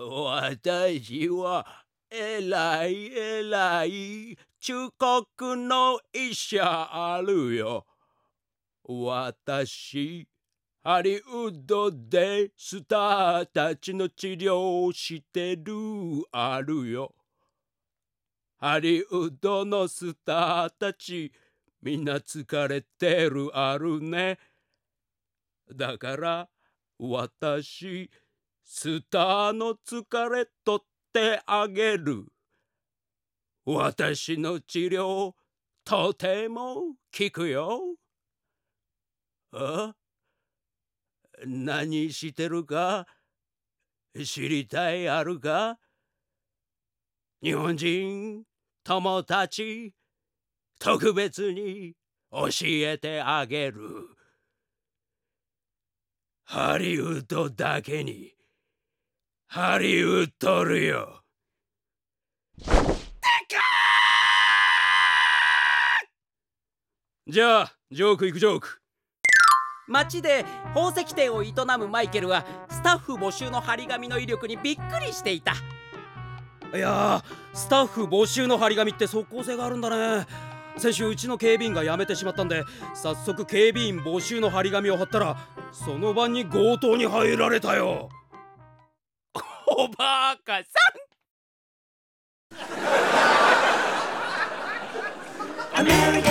私はえらいえらい忠告の医者あるよ。私ハリウッドでスターたちの治療をしてるあるよ。ハリウッドのスターたちみんな疲れてるあるね。だから私スターの疲れ取ってあげる。私の治療とても効くよ。あ？何してるか？知りたいあるか？日本人友達？特別に教えてあげる。ハリウッドだけに。ハリウッドるよ。じゃあジョークいくジョーク。街で宝石店を営むマイケルはスタッフ募集の張り紙の威力にびっくりしていた。いやスタッフ募集の張り紙って即効性があるんだね。先週うちの警備員が辞めてしまったんで早速警備員募集の張り紙を貼ったらその晩に強盗に入られたよおばあかさん。America